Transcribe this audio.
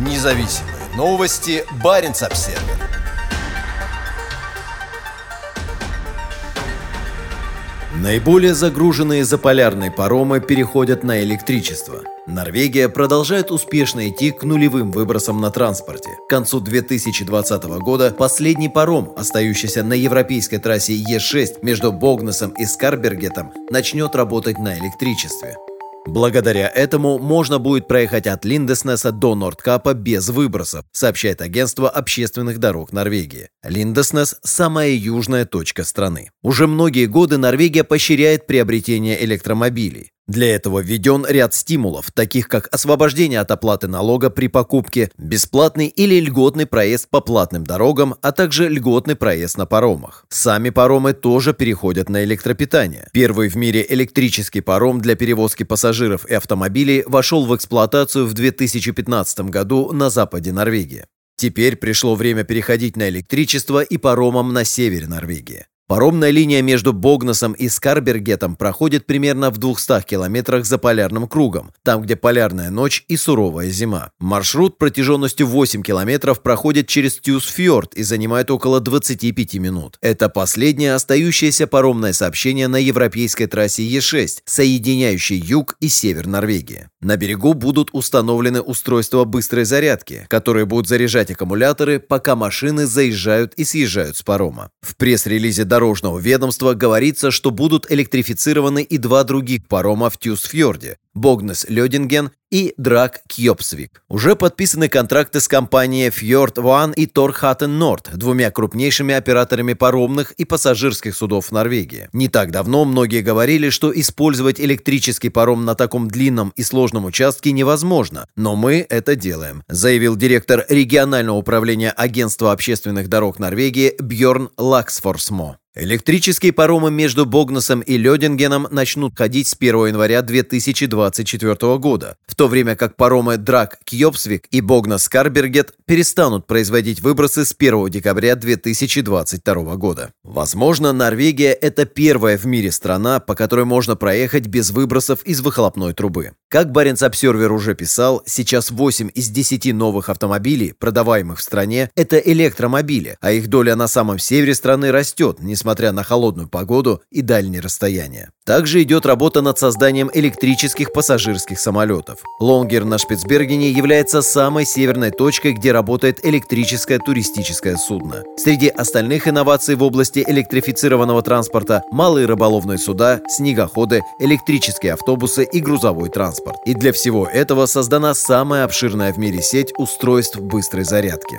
Независимые новости. Барин обсерва Наиболее загруженные заполярные паромы переходят на электричество. Норвегия продолжает успешно идти к нулевым выбросам на транспорте. К концу 2020 года последний паром, остающийся на европейской трассе Е6 между Богнесом и Скарбергетом, начнет работать на электричестве. Благодаря этому можно будет проехать от Линдеснеса до Нордкапа без выбросов, сообщает агентство общественных дорог Норвегии. Линдеснес – самая южная точка страны. Уже многие годы Норвегия поощряет приобретение электромобилей. Для этого введен ряд стимулов, таких как освобождение от оплаты налога при покупке, бесплатный или льготный проезд по платным дорогам, а также льготный проезд на паромах. Сами паромы тоже переходят на электропитание. Первый в мире электрический паром для перевозки пассажиров и автомобилей вошел в эксплуатацию в 2015 году на западе Норвегии. Теперь пришло время переходить на электричество и паромам на севере Норвегии. Паромная линия между Богносом и Скарбергетом проходит примерно в 200 километрах за полярным кругом, там, где полярная ночь и суровая зима. Маршрут протяженностью 8 километров проходит через Тюсфьорд и занимает около 25 минут. Это последнее остающееся паромное сообщение на европейской трассе Е6, соединяющей юг и север Норвегии. На берегу будут установлены устройства быстрой зарядки, которые будут заряжать аккумуляторы, пока машины заезжают и съезжают с парома. В пресс-релизе дорожного ведомства говорится, что будут электрифицированы и два других парома в Тюсфьорде – Богнес Лёдинген и Драк Кьопсвик. Уже подписаны контракты с компанией Fjord One и Торхатен Норд, двумя крупнейшими операторами паромных и пассажирских судов Норвегии. Не так давно многие говорили, что использовать электрический паром на таком длинном и сложном участке невозможно, но мы это делаем, заявил директор регионального управления Агентства общественных дорог Норвегии Бьорн Лаксфорсмо. Электрические паромы между Богнесом и Лёдингеном начнут ходить с 1 января 2024 года, в то время как паромы Драк Кьопсвик и Богнес Карбергет перестанут производить выбросы с 1 декабря 2022 года. Возможно, Норвегия – это первая в мире страна, по которой можно проехать без выбросов из выхлопной трубы. Как Баренц Обсервер уже писал, сейчас 8 из 10 новых автомобилей, продаваемых в стране, это электромобили, а их доля на самом севере страны растет, несмотря на холодную погоду и дальние расстояния. Также идет работа над созданием электрических пассажирских самолетов. Лонгер на Шпицбергене является самой северной точкой, где работает электрическое туристическое судно. Среди остальных инноваций в области электрифицированного транспорта – малые рыболовные суда, снегоходы, электрические автобусы и грузовой транспорт. И для всего этого создана самая обширная в мире сеть устройств быстрой зарядки.